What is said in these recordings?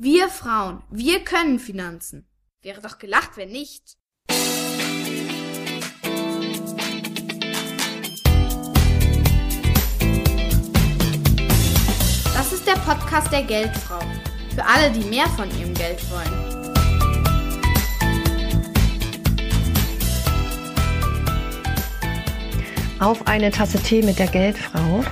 Wir Frauen, wir können Finanzen. Wäre doch gelacht, wenn nicht. Das ist der Podcast der Geldfrau. Für alle, die mehr von ihrem Geld wollen. Auf eine Tasse Tee mit der Geldfrau.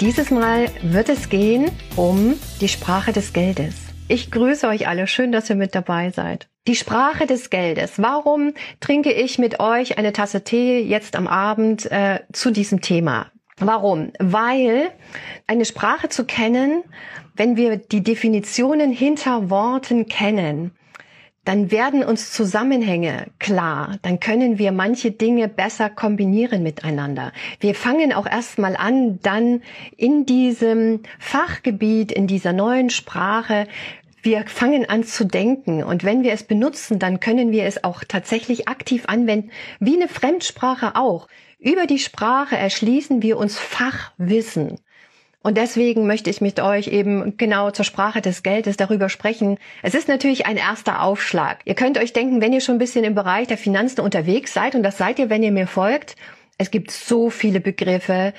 Dieses Mal wird es gehen um die Sprache des Geldes. Ich grüße euch alle. Schön, dass ihr mit dabei seid. Die Sprache des Geldes. Warum trinke ich mit euch eine Tasse Tee jetzt am Abend äh, zu diesem Thema? Warum? Weil eine Sprache zu kennen, wenn wir die Definitionen hinter Worten kennen, dann werden uns Zusammenhänge klar, dann können wir manche Dinge besser kombinieren miteinander. Wir fangen auch erstmal an, dann in diesem Fachgebiet, in dieser neuen Sprache, wir fangen an zu denken und wenn wir es benutzen, dann können wir es auch tatsächlich aktiv anwenden, wie eine Fremdsprache auch. Über die Sprache erschließen wir uns Fachwissen. Und deswegen möchte ich mit euch eben genau zur Sprache des Geldes darüber sprechen. Es ist natürlich ein erster Aufschlag. Ihr könnt euch denken, wenn ihr schon ein bisschen im Bereich der Finanzen unterwegs seid, und das seid ihr, wenn ihr mir folgt, es gibt so viele Begriffe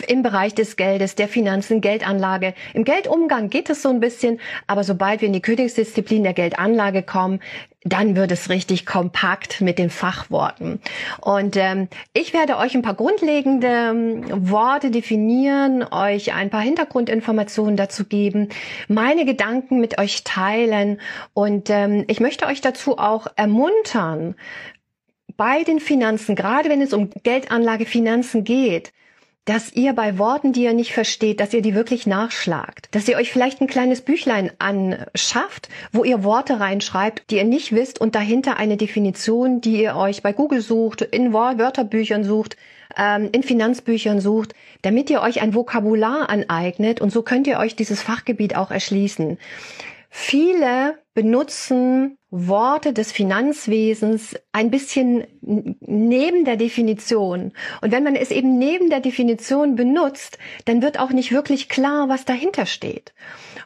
im Bereich des Geldes, der Finanzen, Geldanlage. Im Geldumgang geht es so ein bisschen, aber sobald wir in die Königsdisziplin der Geldanlage kommen, dann wird es richtig kompakt mit den Fachworten. Und ähm, ich werde euch ein paar grundlegende ähm, Worte definieren, euch ein paar Hintergrundinformationen dazu geben, meine Gedanken mit euch teilen und ähm, ich möchte euch dazu auch ermuntern, bei den Finanzen, gerade wenn es um Geldanlage, Finanzen geht, dass ihr bei Worten, die ihr nicht versteht, dass ihr die wirklich nachschlagt. Dass ihr euch vielleicht ein kleines Büchlein anschafft, wo ihr Worte reinschreibt, die ihr nicht wisst und dahinter eine Definition, die ihr euch bei Google sucht, in Wörterbüchern sucht, ähm, in Finanzbüchern sucht, damit ihr euch ein Vokabular aneignet und so könnt ihr euch dieses Fachgebiet auch erschließen. Viele benutzen Worte des Finanzwesens ein bisschen neben der Definition. Und wenn man es eben neben der Definition benutzt, dann wird auch nicht wirklich klar, was dahinter steht.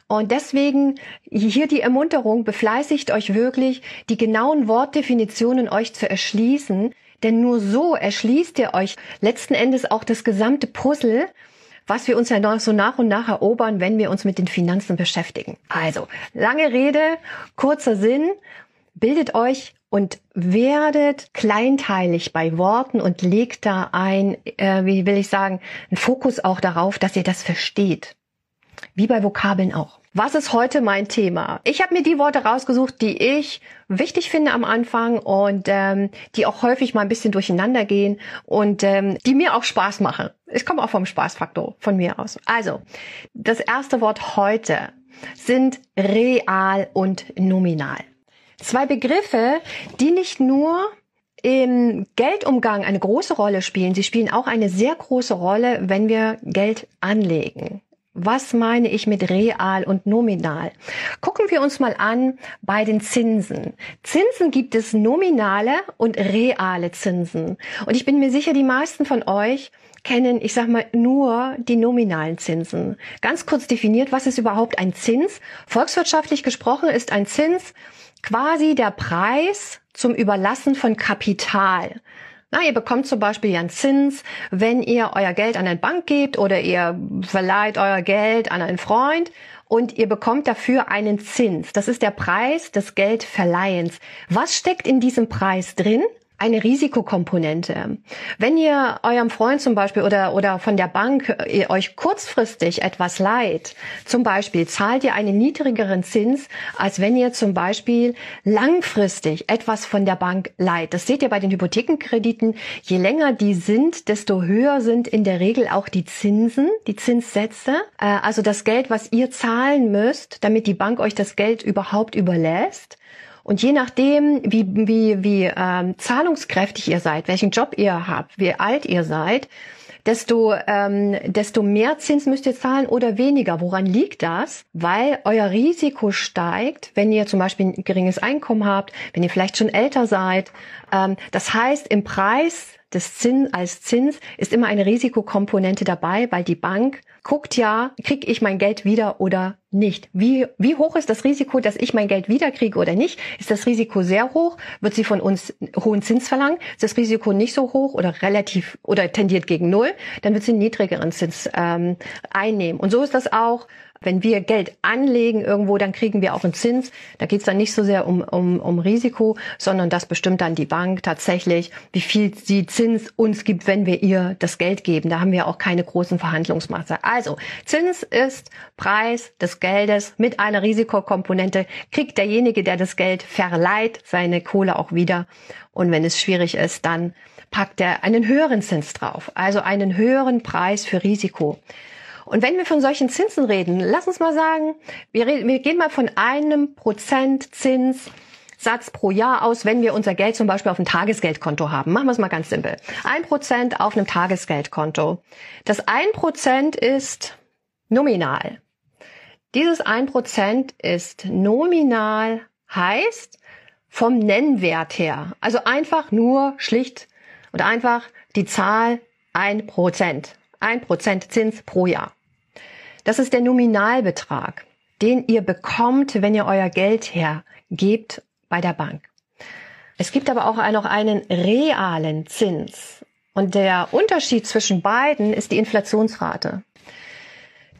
Und deswegen hier die Ermunterung, befleißigt euch wirklich, die genauen Wortdefinitionen euch zu erschließen, denn nur so erschließt ihr euch letzten Endes auch das gesamte Puzzle, was wir uns ja noch so nach und nach erobern, wenn wir uns mit den Finanzen beschäftigen. Also, lange Rede, kurzer Sinn. Bildet euch und werdet kleinteilig bei Worten und legt da ein, äh, wie will ich sagen, einen Fokus auch darauf, dass ihr das versteht. Wie bei Vokabeln auch. Was ist heute mein Thema? Ich habe mir die Worte rausgesucht, die ich wichtig finde am Anfang und ähm, die auch häufig mal ein bisschen durcheinander gehen und ähm, die mir auch Spaß machen. Ich komme auch vom Spaßfaktor von mir aus. Also, das erste Wort heute sind real und nominal. Zwei Begriffe, die nicht nur im Geldumgang eine große Rolle spielen, sie spielen auch eine sehr große Rolle, wenn wir Geld anlegen. Was meine ich mit real und nominal? Gucken wir uns mal an bei den Zinsen. Zinsen gibt es nominale und reale Zinsen. Und ich bin mir sicher, die meisten von euch kennen, ich sag mal, nur die nominalen Zinsen. Ganz kurz definiert, was ist überhaupt ein Zins? Volkswirtschaftlich gesprochen ist ein Zins quasi der Preis zum Überlassen von Kapital. Na, ihr bekommt zum Beispiel ja einen Zins, wenn ihr euer Geld an eine Bank gebt oder ihr verleiht euer Geld an einen Freund und ihr bekommt dafür einen Zins. Das ist der Preis des Geldverleihens. Was steckt in diesem Preis drin? Eine Risikokomponente. Wenn ihr eurem Freund zum Beispiel oder, oder von der Bank ihr euch kurzfristig etwas leiht, zum Beispiel zahlt ihr einen niedrigeren Zins, als wenn ihr zum Beispiel langfristig etwas von der Bank leiht. Das seht ihr bei den Hypothekenkrediten. Je länger die sind, desto höher sind in der Regel auch die Zinsen, die Zinssätze. Äh, also das Geld, was ihr zahlen müsst, damit die Bank euch das Geld überhaupt überlässt. Und je nachdem, wie, wie, wie ähm, zahlungskräftig ihr seid, welchen Job ihr habt, wie alt ihr seid, desto, ähm, desto mehr Zins müsst ihr zahlen oder weniger. Woran liegt das? Weil euer Risiko steigt, wenn ihr zum Beispiel ein geringes Einkommen habt, wenn ihr vielleicht schon älter seid. Ähm, das heißt, im Preis des Zins als Zins ist immer eine Risikokomponente dabei, weil die Bank guckt ja, krieg ich mein Geld wieder oder nicht. Wie, wie hoch ist das Risiko, dass ich mein Geld wiederkriege oder nicht? Ist das Risiko sehr hoch? Wird sie von uns hohen Zins verlangen? Ist das Risiko nicht so hoch oder relativ oder tendiert gegen null? Dann wird sie einen niedrigeren Zins ähm, einnehmen. Und so ist das auch wenn wir Geld anlegen irgendwo, dann kriegen wir auch einen Zins. Da geht es dann nicht so sehr um, um, um Risiko, sondern das bestimmt dann die Bank tatsächlich, wie viel sie Zins uns gibt, wenn wir ihr das Geld geben. Da haben wir auch keine großen Verhandlungsmasse. Also Zins ist Preis des Geldes mit einer Risikokomponente. Kriegt derjenige, der das Geld verleiht, seine Kohle auch wieder. Und wenn es schwierig ist, dann packt er einen höheren Zins drauf, also einen höheren Preis für Risiko. Und wenn wir von solchen Zinsen reden, lass uns mal sagen, wir, reden, wir gehen mal von einem Prozent Zinssatz pro Jahr aus, wenn wir unser Geld zum Beispiel auf einem Tagesgeldkonto haben. Machen wir es mal ganz simpel. Ein Prozent auf einem Tagesgeldkonto. Das ein Prozent ist nominal. Dieses ein Prozent ist nominal, heißt vom Nennwert her. Also einfach nur schlicht und einfach die Zahl ein Prozent. Ein Prozent Zins pro Jahr. Das ist der Nominalbetrag, den ihr bekommt, wenn ihr euer Geld hergebt bei der Bank. Es gibt aber auch noch einen realen Zins. Und der Unterschied zwischen beiden ist die Inflationsrate.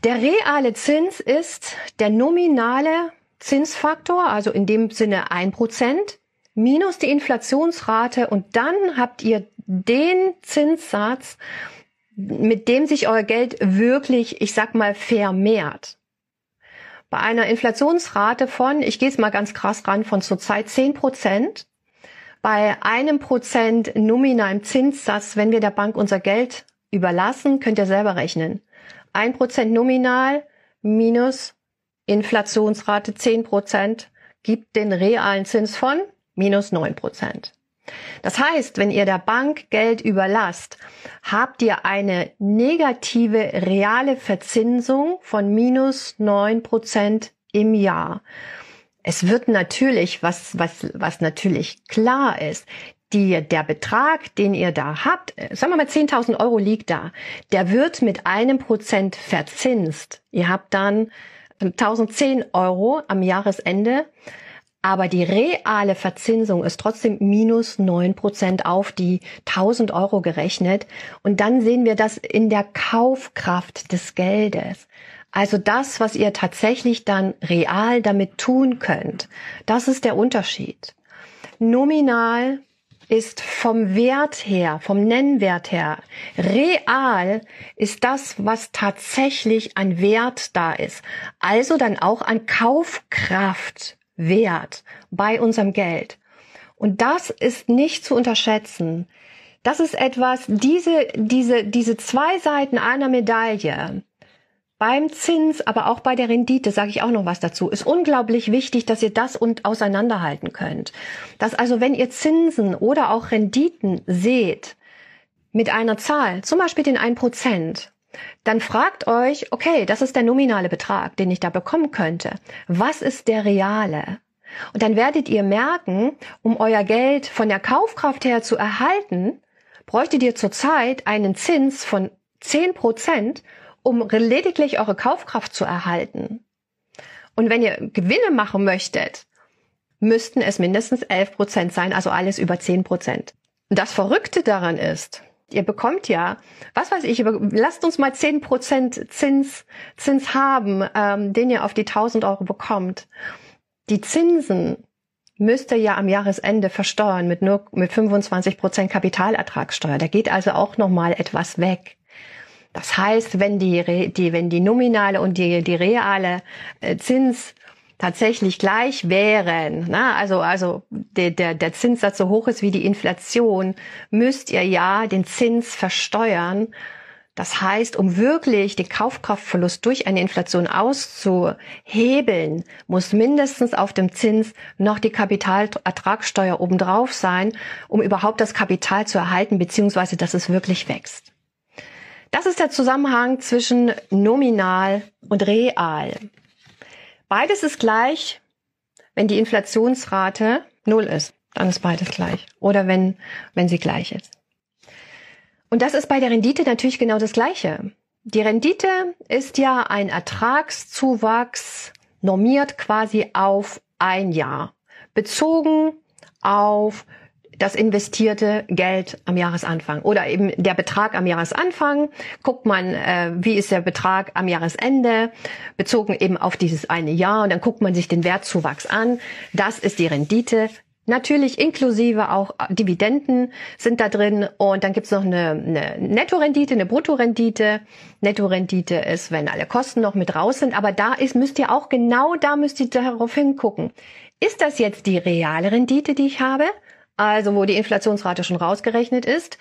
Der reale Zins ist der nominale Zinsfaktor, also in dem Sinne ein Prozent, minus die Inflationsrate und dann habt ihr den Zinssatz, mit dem sich euer Geld wirklich, ich sag mal, vermehrt. Bei einer Inflationsrate von, ich gehe es mal ganz krass ran, von zurzeit 10 Prozent, bei einem Prozent nominalem Zinssatz, wenn wir der Bank unser Geld überlassen, könnt ihr selber rechnen. Ein Prozent nominal minus Inflationsrate 10 Prozent gibt den realen Zins von minus 9 Prozent. Das heißt, wenn ihr der Bank Geld überlasst, habt ihr eine negative reale Verzinsung von minus neun Prozent im Jahr. Es wird natürlich, was, was, was natürlich klar ist, die, der Betrag, den ihr da habt, sagen wir mal 10.000 Euro liegt da, der wird mit einem Prozent verzinst. Ihr habt dann 1.010 Euro am Jahresende aber die reale Verzinsung ist trotzdem minus neun Prozent auf die 1000 Euro gerechnet. Und dann sehen wir das in der Kaufkraft des Geldes. Also das, was ihr tatsächlich dann real damit tun könnt. Das ist der Unterschied. Nominal ist vom Wert her, vom Nennwert her, real ist das, was tatsächlich an Wert da ist. Also dann auch an Kaufkraft Wert bei unserem Geld. Und das ist nicht zu unterschätzen. Das ist etwas, diese, diese, diese zwei Seiten einer Medaille, beim Zins, aber auch bei der Rendite, sage ich auch noch was dazu, ist unglaublich wichtig, dass ihr das und auseinanderhalten könnt. Dass also, wenn ihr Zinsen oder auch Renditen seht mit einer Zahl, zum Beispiel den 1%, dann fragt euch, okay, das ist der nominale Betrag, den ich da bekommen könnte. Was ist der reale? Und dann werdet ihr merken, um euer Geld von der Kaufkraft her zu erhalten, bräuchtet ihr zurzeit einen Zins von 10 Prozent, um lediglich eure Kaufkraft zu erhalten. Und wenn ihr Gewinne machen möchtet, müssten es mindestens 11 Prozent sein, also alles über 10 Prozent. Das Verrückte daran ist, Ihr bekommt ja, was weiß ich, lasst uns mal zehn Prozent Zins, Zins haben, ähm, den ihr auf die 1000 Euro bekommt. Die Zinsen müsst ihr ja am Jahresende versteuern mit nur mit 25 Prozent Kapitalertragssteuer. Da geht also auch noch mal etwas weg. Das heißt, wenn die, die, wenn die nominale und die, die reale äh, Zins tatsächlich gleich wären, na, also, also der, der, der Zinssatz so hoch ist wie die Inflation, müsst ihr ja den Zins versteuern. Das heißt, um wirklich den Kaufkraftverlust durch eine Inflation auszuhebeln, muss mindestens auf dem Zins noch die Kapitalertragssteuer obendrauf sein, um überhaupt das Kapital zu erhalten, beziehungsweise dass es wirklich wächst. Das ist der Zusammenhang zwischen nominal und real. Beides ist gleich, wenn die Inflationsrate null ist. Dann ist beides gleich. Oder wenn, wenn sie gleich ist. Und das ist bei der Rendite natürlich genau das Gleiche. Die Rendite ist ja ein Ertragszuwachs normiert quasi auf ein Jahr, bezogen auf das investierte Geld am Jahresanfang oder eben der Betrag am Jahresanfang. Guckt man, äh, wie ist der Betrag am Jahresende, bezogen eben auf dieses eine Jahr und dann guckt man sich den Wertzuwachs an. Das ist die Rendite. Natürlich inklusive auch Dividenden sind da drin und dann gibt's noch eine, eine Nettorendite, eine Bruttorendite. Nettorendite ist, wenn alle Kosten noch mit raus sind, aber da ist, müsst ihr auch genau da müsst ihr darauf hingucken. Ist das jetzt die reale Rendite, die ich habe? Also wo die Inflationsrate schon rausgerechnet ist,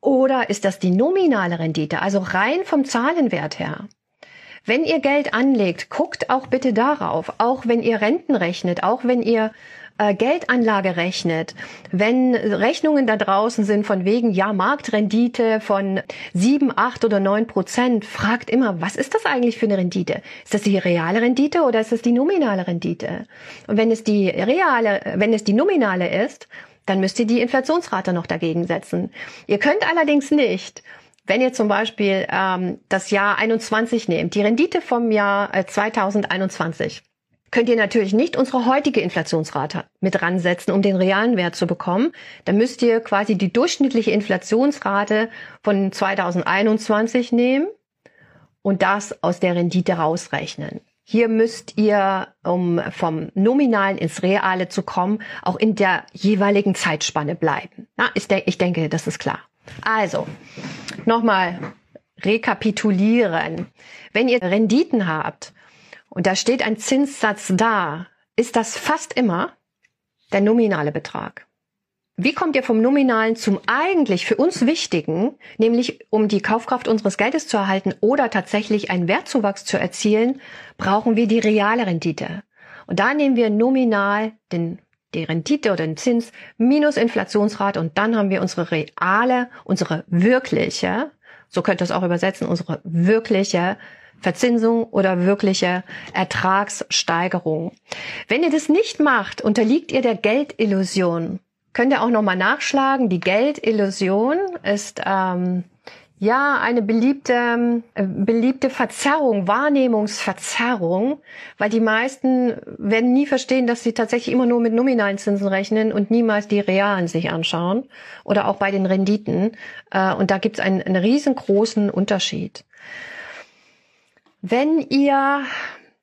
oder ist das die nominale Rendite, also rein vom Zahlenwert her? Wenn ihr Geld anlegt, guckt auch bitte darauf, auch wenn ihr Renten rechnet, auch wenn ihr äh, Geldanlage rechnet, wenn Rechnungen da draußen sind von wegen, ja, Marktrendite von sieben, acht oder neun Prozent, fragt immer, was ist das eigentlich für eine Rendite? Ist das die reale Rendite oder ist das die nominale Rendite? Und wenn es die reale, wenn es die nominale ist, dann müsst ihr die Inflationsrate noch dagegen setzen. Ihr könnt allerdings nicht, wenn ihr zum Beispiel ähm, das Jahr 21 nehmt, die Rendite vom Jahr äh, 2021, könnt ihr natürlich nicht unsere heutige Inflationsrate mit ransetzen, um den realen Wert zu bekommen. Dann müsst ihr quasi die durchschnittliche Inflationsrate von 2021 nehmen und das aus der Rendite rausrechnen. Hier müsst ihr, um vom Nominalen ins Reale zu kommen, auch in der jeweiligen Zeitspanne bleiben. Na, ich, de ich denke, das ist klar. Also, nochmal rekapitulieren. Wenn ihr Renditen habt und da steht ein Zinssatz da, ist das fast immer der nominale Betrag. Wie kommt ihr vom Nominalen zum eigentlich für uns Wichtigen, nämlich um die Kaufkraft unseres Geldes zu erhalten oder tatsächlich einen Wertzuwachs zu erzielen, brauchen wir die reale Rendite. Und da nehmen wir nominal den, die Rendite oder den Zins minus Inflationsrate und dann haben wir unsere reale, unsere wirkliche, so könnt ihr es auch übersetzen, unsere wirkliche Verzinsung oder wirkliche Ertragssteigerung. Wenn ihr das nicht macht, unterliegt ihr der Geldillusion. Könnt ihr auch nochmal nachschlagen. Die Geldillusion ist ähm, ja eine beliebte, äh, beliebte Verzerrung, Wahrnehmungsverzerrung, weil die meisten werden nie verstehen, dass sie tatsächlich immer nur mit nominalen Zinsen rechnen und niemals die realen sich anschauen oder auch bei den Renditen. Äh, und da gibt es einen, einen riesengroßen Unterschied. Wenn ihr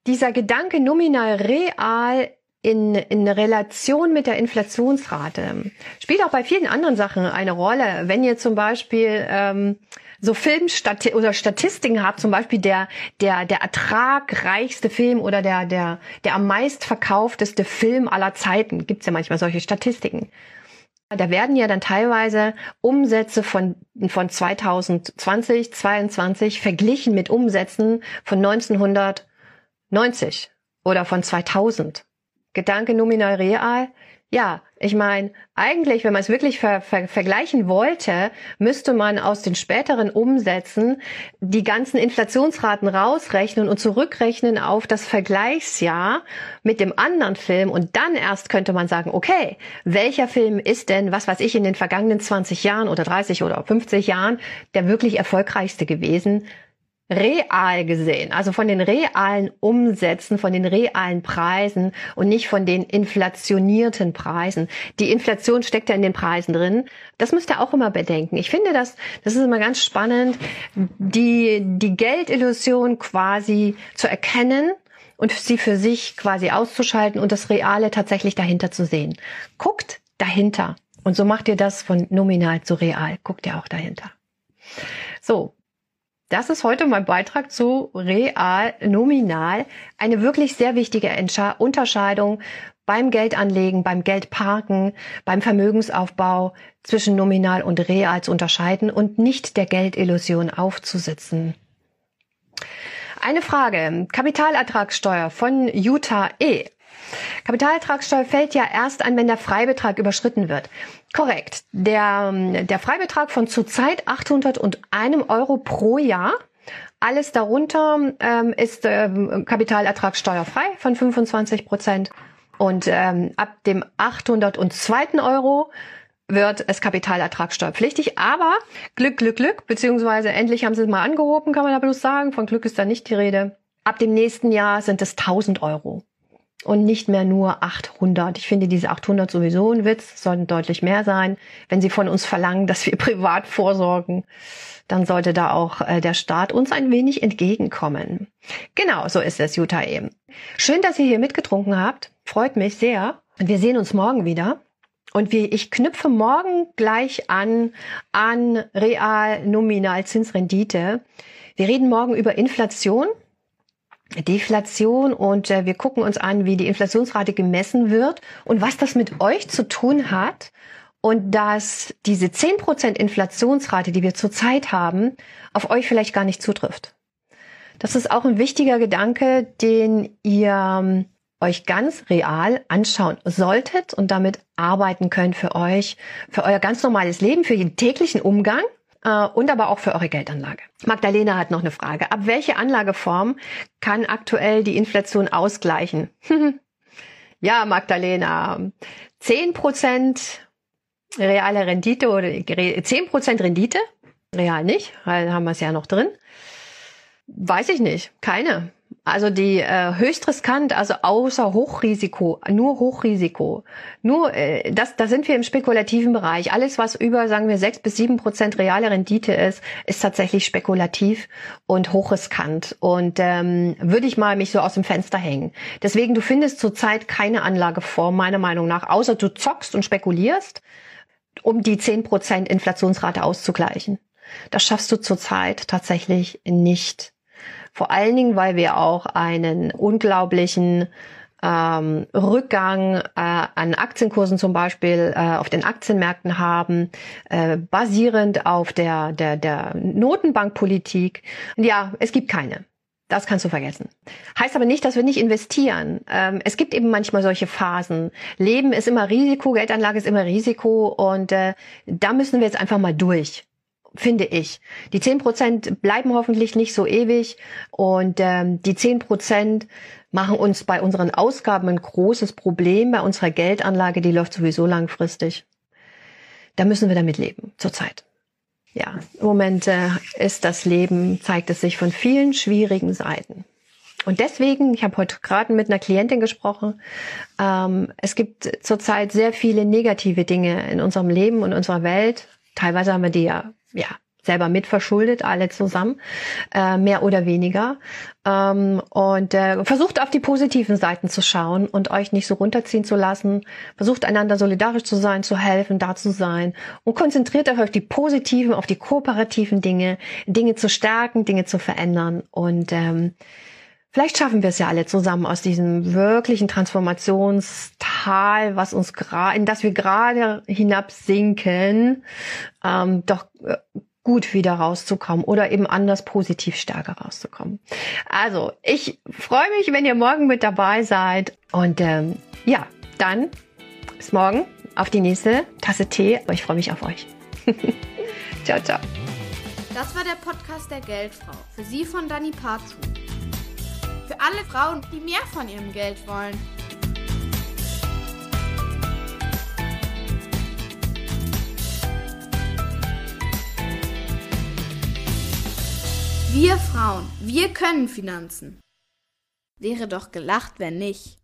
dieser Gedanke nominal real in, in Relation mit der Inflationsrate. Spielt auch bei vielen anderen Sachen eine Rolle. Wenn ihr zum Beispiel ähm, so Filmstat oder Statistiken habt, zum Beispiel der, der, der ertragreichste Film oder der, der, der am meist verkaufteste Film aller Zeiten, gibt's ja manchmal solche Statistiken. Da werden ja dann teilweise Umsätze von, von 2020, 22 verglichen mit Umsätzen von 1990 oder von 2000. Gedanke nominal real. Ja, ich meine, eigentlich, wenn man es wirklich ver ver vergleichen wollte, müsste man aus den späteren Umsätzen die ganzen Inflationsraten rausrechnen und zurückrechnen auf das Vergleichsjahr mit dem anderen Film und dann erst könnte man sagen, okay, welcher Film ist denn, was weiß ich, in den vergangenen 20 Jahren oder 30 oder 50 Jahren der wirklich erfolgreichste gewesen? Real gesehen, also von den realen Umsätzen, von den realen Preisen und nicht von den inflationierten Preisen. Die Inflation steckt ja in den Preisen drin. Das müsst ihr auch immer bedenken. Ich finde das, das ist immer ganz spannend, die, die Geldillusion quasi zu erkennen und sie für sich quasi auszuschalten und das Reale tatsächlich dahinter zu sehen. Guckt dahinter. Und so macht ihr das von nominal zu real. Guckt ihr auch dahinter. So, das ist heute mein Beitrag zu real, nominal. Eine wirklich sehr wichtige Unterscheidung beim Geldanlegen, beim Geldparken, beim Vermögensaufbau zwischen nominal und real zu unterscheiden und nicht der Geldillusion aufzusitzen. Eine Frage. Kapitalertragssteuer von Utah E. Kapitalertragssteuer fällt ja erst an, wenn der Freibetrag überschritten wird. Korrekt. Der, der Freibetrag von zurzeit 801 Euro pro Jahr. Alles darunter ähm, ist ähm, Kapitalertragssteuerfrei von 25 Prozent. Und ähm, ab dem 802. Euro wird es kapitalertragssteuerpflichtig. Aber Glück, Glück, Glück, beziehungsweise endlich haben sie es mal angehoben, kann man da bloß sagen. Von Glück ist da nicht die Rede. Ab dem nächsten Jahr sind es 1000 Euro und nicht mehr nur 800. Ich finde diese 800 sowieso ein Witz, sollten deutlich mehr sein. Wenn Sie von uns verlangen, dass wir privat vorsorgen, dann sollte da auch äh, der Staat uns ein wenig entgegenkommen. Genau, so ist es, Jutta eben. Schön, dass ihr hier mitgetrunken habt. Freut mich sehr. Wir sehen uns morgen wieder. Und wie, ich knüpfe morgen gleich an, an Real Nominal Zinsrendite. Wir reden morgen über Inflation. Deflation und äh, wir gucken uns an, wie die Inflationsrate gemessen wird und was das mit euch zu tun hat und dass diese 10% Inflationsrate, die wir zurzeit haben, auf euch vielleicht gar nicht zutrifft. Das ist auch ein wichtiger Gedanke, den ihr ähm, euch ganz real anschauen solltet und damit arbeiten könnt für euch, für euer ganz normales Leben, für den täglichen Umgang äh, und aber auch für eure Geldanlage. Magdalena hat noch eine Frage. Ab welche Anlageform kann aktuell die Inflation ausgleichen? ja, Magdalena, 10% reale Rendite oder 10% Rendite, real nicht, weil haben wir es ja noch drin. Weiß ich nicht, keine. Also die äh, höchst riskant, also außer Hochrisiko, nur Hochrisiko. Nur, äh, das, da sind wir im spekulativen Bereich. Alles, was über, sagen wir, sechs bis sieben Prozent reale Rendite ist, ist tatsächlich spekulativ und hochriskant. Und ähm, würde ich mal mich so aus dem Fenster hängen. Deswegen, du findest zurzeit keine Anlageform, meiner Meinung nach, außer du zockst und spekulierst, um die zehn Prozent Inflationsrate auszugleichen. Das schaffst du zurzeit tatsächlich nicht. Vor allen Dingen, weil wir auch einen unglaublichen ähm, Rückgang äh, an Aktienkursen zum Beispiel äh, auf den Aktienmärkten haben, äh, basierend auf der, der, der Notenbankpolitik. Ja, es gibt keine. Das kannst du vergessen. Heißt aber nicht, dass wir nicht investieren. Ähm, es gibt eben manchmal solche Phasen. Leben ist immer Risiko, Geldanlage ist immer Risiko und äh, da müssen wir jetzt einfach mal durch finde ich. Die zehn Prozent bleiben hoffentlich nicht so ewig und ähm, die zehn Prozent machen uns bei unseren Ausgaben ein großes Problem. Bei unserer Geldanlage, die läuft sowieso langfristig. Da müssen wir damit leben, zurzeit. Ja, im Moment äh, ist das Leben, zeigt es sich von vielen schwierigen Seiten. Und deswegen, ich habe heute gerade mit einer Klientin gesprochen, ähm, es gibt zurzeit sehr viele negative Dinge in unserem Leben und unserer Welt. Teilweise haben wir die ja ja, selber mitverschuldet, alle zusammen, äh, mehr oder weniger. Ähm, und äh, versucht auf die positiven Seiten zu schauen und euch nicht so runterziehen zu lassen. Versucht einander solidarisch zu sein, zu helfen, da zu sein. Und konzentriert euch auf die positiven, auf die kooperativen Dinge, Dinge zu stärken, Dinge zu verändern. Und ähm, Vielleicht schaffen wir es ja alle zusammen aus diesem wirklichen Transformationstal, was uns gerade, in das wir gerade hinabsinken, ähm, doch äh, gut wieder rauszukommen oder eben anders positiv stärker rauszukommen. Also, ich freue mich, wenn ihr morgen mit dabei seid. Und ähm, ja, dann bis morgen auf die nächste Tasse Tee. Ich freue mich auf euch. ciao, ciao. Das war der Podcast der Geldfrau. Für Sie von Dani Parzu. Für alle Frauen, die mehr von ihrem Geld wollen. Wir Frauen, wir können Finanzen. Wäre doch gelacht, wenn nicht.